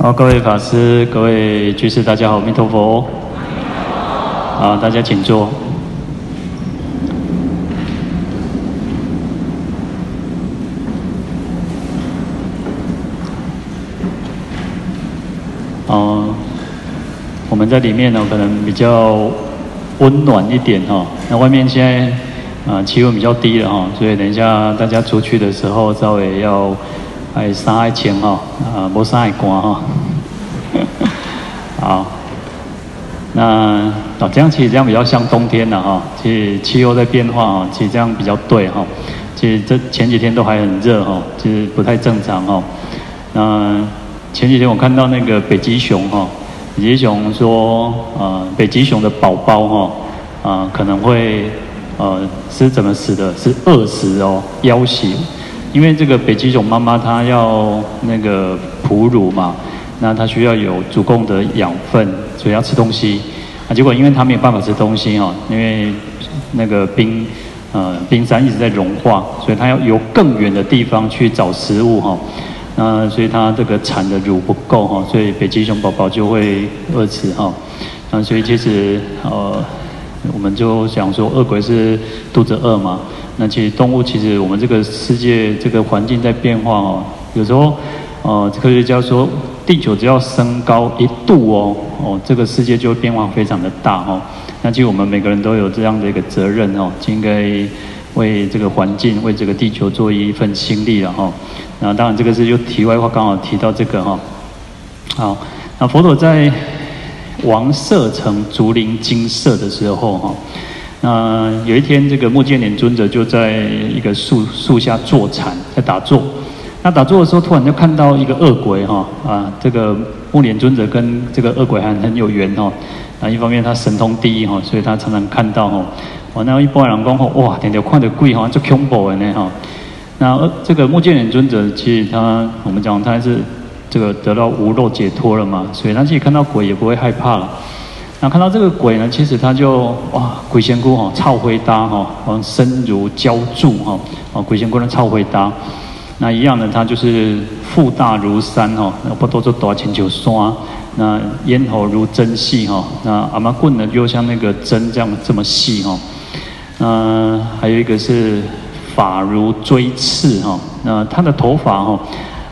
好，各位法师、各位居士，大家好，阿弥陀佛。好，大家请坐。哦，我们在里面呢，可能比较温暖一点哈。那外面现在啊气温比较低了哈，所以等一下大家出去的时候，稍微要。爱晒爱晴哈，啊，无晒爱干哈。好，那啊这样其实这样比较像冬天了哈。其实气候在变化啊，其实这样比较对哈。其实这前几天都还很热哈，其实不太正常哈。那前几天我看到那个北极熊哈，北极熊说，呃，北极熊的宝宝哈，啊，可能会呃是怎么死的？是饿死哦，夭折。因为这个北极熊妈妈它要那个哺乳嘛，那它需要有足够的养分，所以要吃东西。啊，结果因为它没有办法吃东西哈，因为那个冰呃冰山一直在融化，所以它要由更远的地方去找食物哈。那所以它这个产的乳不够哈，所以北极熊宝宝就会饿死哈。那所以其实呃。我们就想说，饿鬼是肚子饿嘛？那其实动物，其实我们这个世界这个环境在变化哦。有时候，呃，科学家说，地球只要升高一度哦，哦，这个世界就会变化非常的大哦。那其实我们每个人都有这样的一个责任哦，就应该为这个环境、为这个地球做一份心力了哈。那当然，这个是又题外话，刚好提到这个哈。好，那佛陀在。王舍城竹林精舍的时候，哈，那有一天，这个目犍连尊者就在一个树树下坐禅，在打坐。那打坐的时候，突然就看到一个恶鬼，哈，啊，这个木连尊者跟这个恶鬼还很有缘，哈。啊，一方面他神通第一，哈，所以他常常看到，哈。哦，那一般人讲，哈，哇，点点看到鬼，哈，就恐怖的呢，哈。那这个目犍连尊者，其实他，我们讲他是。这个得到无漏解脱了嘛，所以他自己看到鬼也不会害怕了。那看到这个鬼呢，其实他就哇，鬼仙姑哈，超回答哈，身如胶柱哈，哦，鬼仙姑呢超回答。那一样呢，他就是腹大如山哈，那不多就多钱就刷。那咽喉如针细哈，那阿妈棍呢就像那个针这样这么细哈。那还有一个是发如锥刺哈，那他的头发哈。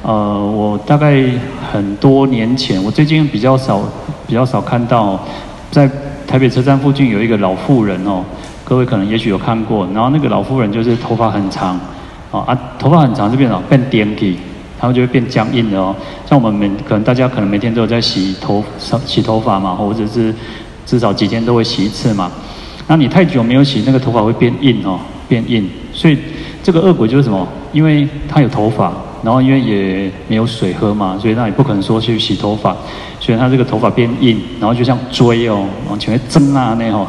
呃，我大概很多年前，我最近比较少比较少看到，在台北车站附近有一个老妇人哦，各位可能也许有看过，然后那个老妇人就是头发很长，啊，头发很长这边哦变颠起，然后就会变僵硬的哦。像我们每可能大家可能每天都有在洗头洗头发嘛，或者是至少几天都会洗一次嘛。那你太久没有洗，那个头发会变硬哦，变硬。所以这个恶鬼就是什么？因为他有头发。然后因为也没有水喝嘛，所以他也不可能说去洗头发，所以他这个头发变硬，然后就像锥哦，往前面针啊那哈，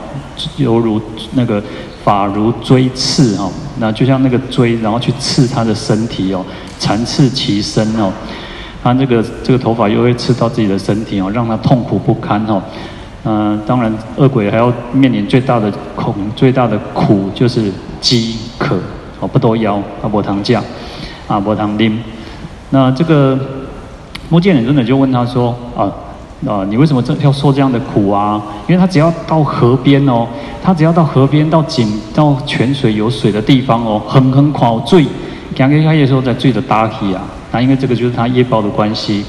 犹如那个发如锥刺哦，那就像那个锥，然后去刺他的身体哦，残刺其身哦，他这个这个头发又会刺到自己的身体哦，让他痛苦不堪哦。嗯，当然恶鬼还要面临最大的恐，最大的苦就是饥渴哦，不多腰啊，无糖酱。啊，波唐林，那这个目犍连尊者就问他说：“啊啊，你为什么这要受这样的苦啊？因为他只要到河边哦，他只要到河边到井到泉水有水的地方哦，横横跨醉，刚刚开业时候在醉的打起啊。那因为这个就是他业报的关系。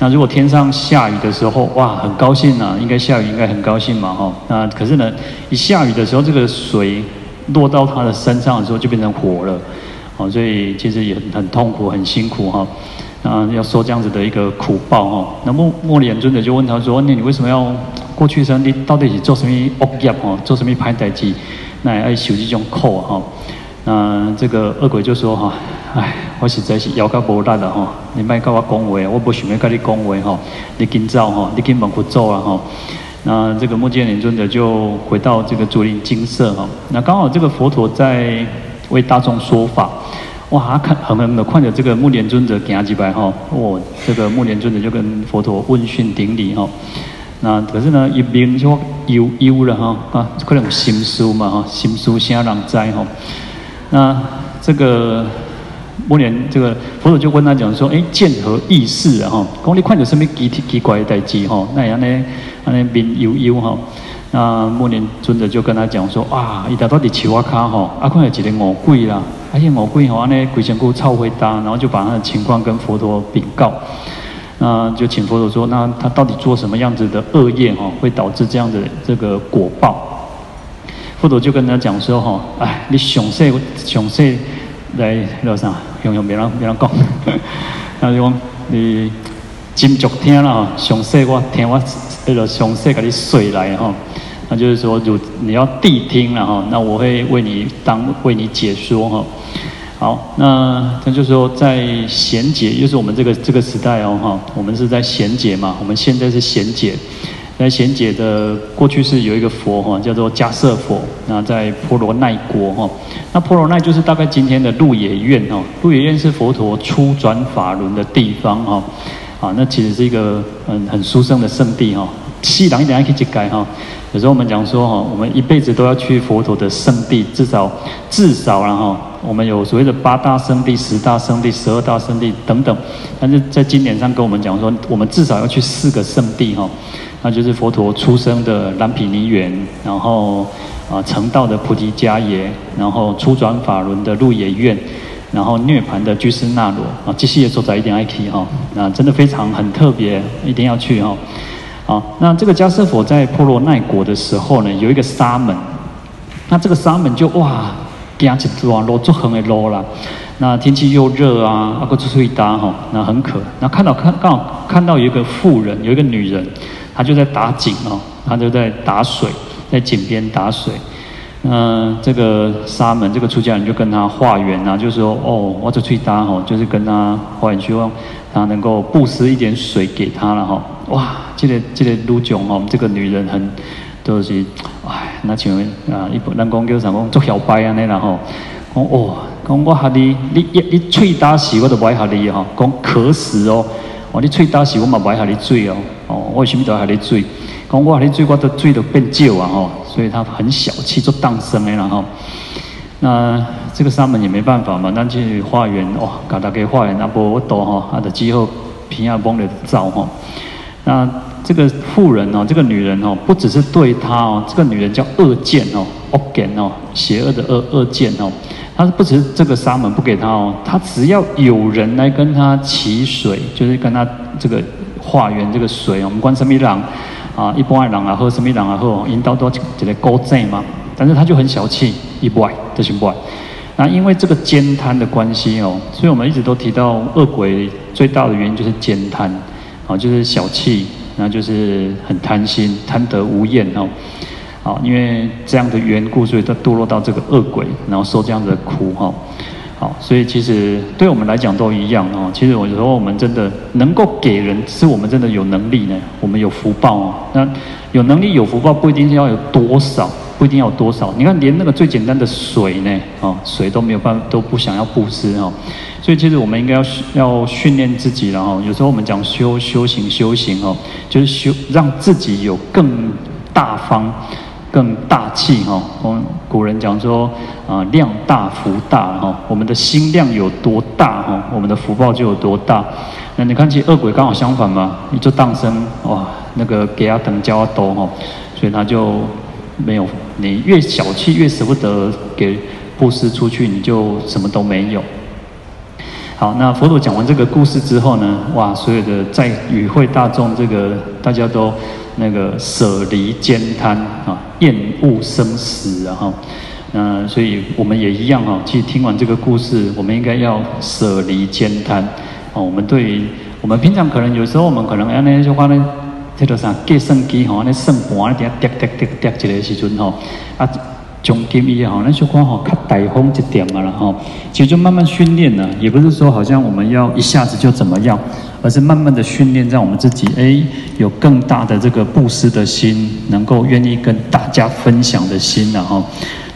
那如果天上下雨的时候，哇，很高兴呐、啊，应该下雨应该很高兴嘛，哈。那可是呢，一下雨的时候，这个水落到他的身上的时候，就变成火了。”哦，所以其实也很痛苦，很辛苦哈。啊，要受这样子的一个苦报哈。那目目连尊者就问他说：“那你为什么要过去生？你到底是做什么恶业哈？做什么歹代志？那爱受这种苦哈？”那这个恶鬼就说：“哈，哎，我实在是腰脚无力了哈。你别跟我讲话，我不想要跟你讲话哈。你紧走哈，你紧往回走啊哈。”那这个目犍连尊者就回到这个竹林精舍哈。那刚好这个佛陀在。为大众说法，哇！看很很的看着这个木莲尊者行几拜哈，哇，这个木莲尊者就跟佛陀问讯顶礼哈。那可是呢，一边就悠悠了哈啊，可能有心事嘛哈，心事啥人知哈。那这个木莲这个佛陀就问他讲说：“哎，见何意事啊？哈，讲你看到什么奇奇怪的代志哈？那样呢，那面悠悠哈。那末年尊者就跟他讲说：啊，伊达到底起瓦卡哈？啊，看有几个魔鬼啦，而且魔鬼哈，那鬼神姑超会搭，然后就把他的情况跟佛陀禀告。那就请佛陀说：那他到底做什么样子的恶业哈，会导致这样的这个果报？佛陀就跟他讲说：吼，哎，你详细详细来聊啥？”用用别人别人讲，那就讲你斟酌听了哈，详细我听我那个详细给你说来哈，那就是说，如你要谛听了哈，那我会为你当为你解说哈。好，那那就是说，在贤劫，又、就是我们这个这个时代哦哈，我们是在贤劫嘛，我们现在是贤劫。那贤劫的过去是有一个佛哈，叫做迦叶佛。那在婆罗奈国哈，那婆罗奈就是大概今天的鹿野苑哈。鹿野苑是佛陀初转法轮的地方哈。啊，那其实是一个很很殊胜的圣地哈。细讲一点，可以去改哈。有时候我们讲说哈，我们一辈子都要去佛陀的圣地，至少至少然后我们有所谓的八大圣地、十大圣地、十二大圣地等等。但是在经典上跟我们讲说，我们至少要去四个圣地哈。那就是佛陀出生的蓝毗尼园，然后啊成道的菩提迦耶，然后初转法轮的鹿野苑，然后涅槃的居士那罗啊，这些所在一定要去哈，那真的非常很特别，一定要去哈。好，那这个迦叶佛在婆罗奈国的时候呢，有一个沙门，那这个沙门就哇，行一段路足远的路啦，那天气又热啊，啊个出去搭哈，那很渴，那看到看刚好看到有一个妇人，有一个女人。她就在打井哦，她就在打水，在井边打水。嗯，这个沙门这个出家人就跟他化缘啊，就说哦，我这去搭吼，就是跟他化缘，希望他能够布施一点水给他了哈。哇，这个这个女众哦，这个女人很都是哎，那请问啊，一般人讲叫啥讲做小白啊那然后，讲哦，讲我哈你你一你吹打死我都不爱哈你哈，讲渴死哦。哦，你吹打死我嘛，不爱下你水哦。哦，我为什么都要下你水？讲我下你水，我的水都变少啊！吼，所以他很小气，做荡生的然后。那这个沙门也没办法嘛，那去化缘哇，给大家化缘，那不我多哈，他的肌肉皮亚崩的造哈。那这个妇人哦，这个女人哦，不只是对他哦，这个女人叫恶见哦，恶见哦，邪恶的恶恶见哦。他不只是这个沙门不给他哦，他只要有人来跟他乞水，就是跟他这个化缘这个水，我们观什么人啊，一般的人啊喝什么人啊喝，引导多这个高债嘛，但是他就很小气，一不爱就是不爱。那因为这个慳贪的关系哦，所以我们一直都提到恶鬼最大的原因就是慳贪，啊，就是小气，那就是很贪心，贪得无厌哦。好，因为这样的缘故，所以他堕落到这个恶鬼，然后受这样的苦哈。好，所以其实对我们来讲都一样哦。其实有时候我们真的能够给人，是我们真的有能力呢，我们有福报哦。那有能力有福报，不一定是要有多少，不一定要有多少。你看，连那个最简单的水呢，哦，水都没有办法，都不想要布施哦。所以其实我们应该要要训练自己了哈。有时候我们讲修修行修行哦，就是修让自己有更大方。更大气哈，我们古人讲说啊，量大福大哈，我们的心量有多大哈，我们的福报就有多大。那你看，其实恶鬼刚好相反嘛，你就当生哇，那个给他等交多哈，所以他就没有。你越小气，越舍不得给布施出去，你就什么都没有。好，那佛陀讲完这个故事之后呢，哇，所有的在与会大众，这个大家都。那个舍离慳贪啊，厌恶生死，然后，嗯，所以我们也一样哈。其实听完这个故事，我们应该要舍离慳贪。啊，我们对于我们平常可能有时候我们可能哎那句话呢，叫做啥？计算机哈，那算盘那点叠叠叠叠叠一个时阵哈啊。奖金也好，那就光好看台风一点嘛，然后其实就慢慢训练呢，也不是说好像我们要一下子就怎么样，而是慢慢的训练，让我们自己哎有更大的这个布施的心，能够愿意跟大家分享的心，然后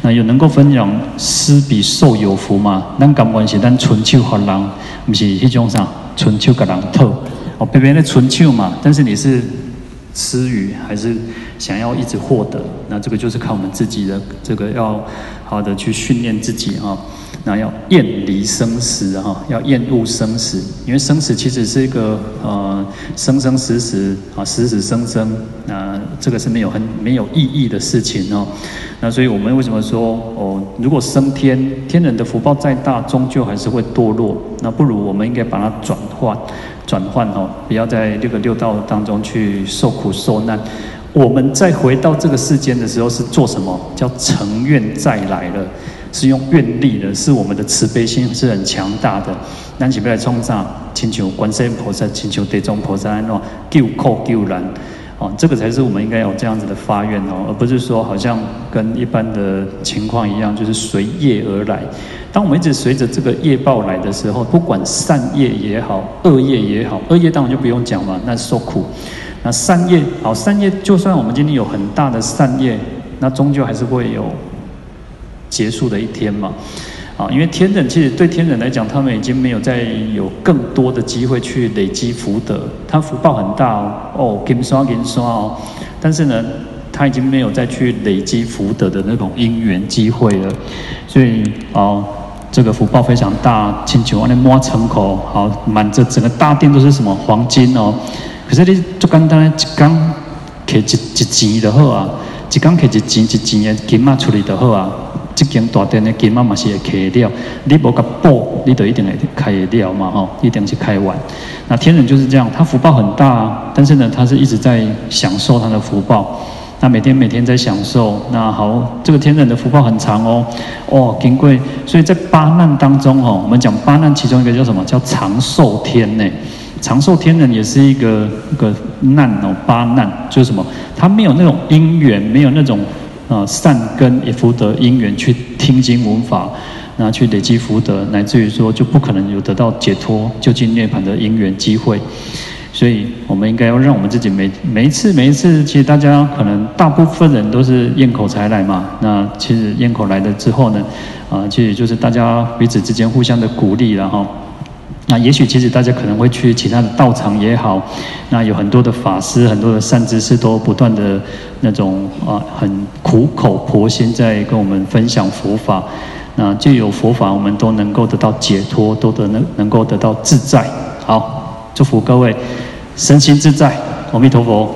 那有能够分享施比受有福嘛？咱感官是咱春秋好人，不是那种啥春秋给人偷哦，别别的春秋嘛，但是你是。施予还是想要一直获得，那这个就是靠我们自己的这个要好的去训练自己啊。那要厌离生死哈，要厌恶生死，因为生死其实是一个呃生生死死啊，死死生生，那这个是没有很没有意义的事情哦。那所以我们为什么说哦，如果升天，天人的福报再大，终究还是会堕落。那不如我们应该把它转换，转换哦，不要在这个六道当中去受苦受难。我们再回到这个世间的时候是做什么？叫成愿再来了。是用愿力的，是我们的慈悲心是很强大的。咱是要来创造，请求观世音菩萨，请求地藏菩萨安怎救苦救难，哦，这个才是我们应该有这样子的发愿哦，而不是说好像跟一般的情况一样，就是随业而来。当我们一直随着这个业报来的时候，不管善业也好，恶业也好，恶业当然就不用讲嘛，那受苦。那善业好，善业就算我们今天有很大的善业，那终究还是会有。结束的一天嘛，啊，因为天人其实对天人来讲，他们已经没有再有更多的机会去累积福德，他福报很大哦，哦，金刷银刷哦，但是呢，他已经没有再去累积福德的那种因缘机会了，所以哦，这个福报非常大，请求往那摸城口，好，满着整个大殿都是什么黄金哦，可是你就简单一缸给一一钱就好啊，一缸给一钱一钱的金嘛处理就好啊。这间大殿的金嘛嘛是会开得了，你无个补，你就一定会开得了嘛吼，一定是开完。那天人就是这样，他福报很大，但是呢，他是一直在享受他的福报。那每天每天在享受。那好，这个天人的福报很长哦，哦，金贵。所以在八难当中哦，我们讲八难其中一个叫什么？叫长寿天呢？长寿天人也是一个一个难哦，八难就是什么？他没有那种因缘，没有那种。啊，善根也福德因缘去听经闻法，那去累积福德，乃至于说就不可能有得到解脱、究竟涅槃的因缘机会。所以，我们应该要让我们自己每每一次、每一次，其实大家可能大部分人都是咽口才来嘛。那其实咽口来了之后呢，啊，其实就是大家彼此之间互相的鼓励，然后。那也许其实大家可能会去其他的道场也好，那有很多的法师、很多的善知识都不断的那种啊，很苦口婆心在跟我们分享佛法。那就有佛法，我们都能够得到解脱，都得能能够得到自在。好，祝福各位身心自在，阿弥陀佛。